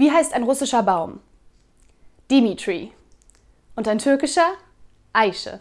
Wie heißt ein russischer Baum? Dimitri. Und ein türkischer? Eiche.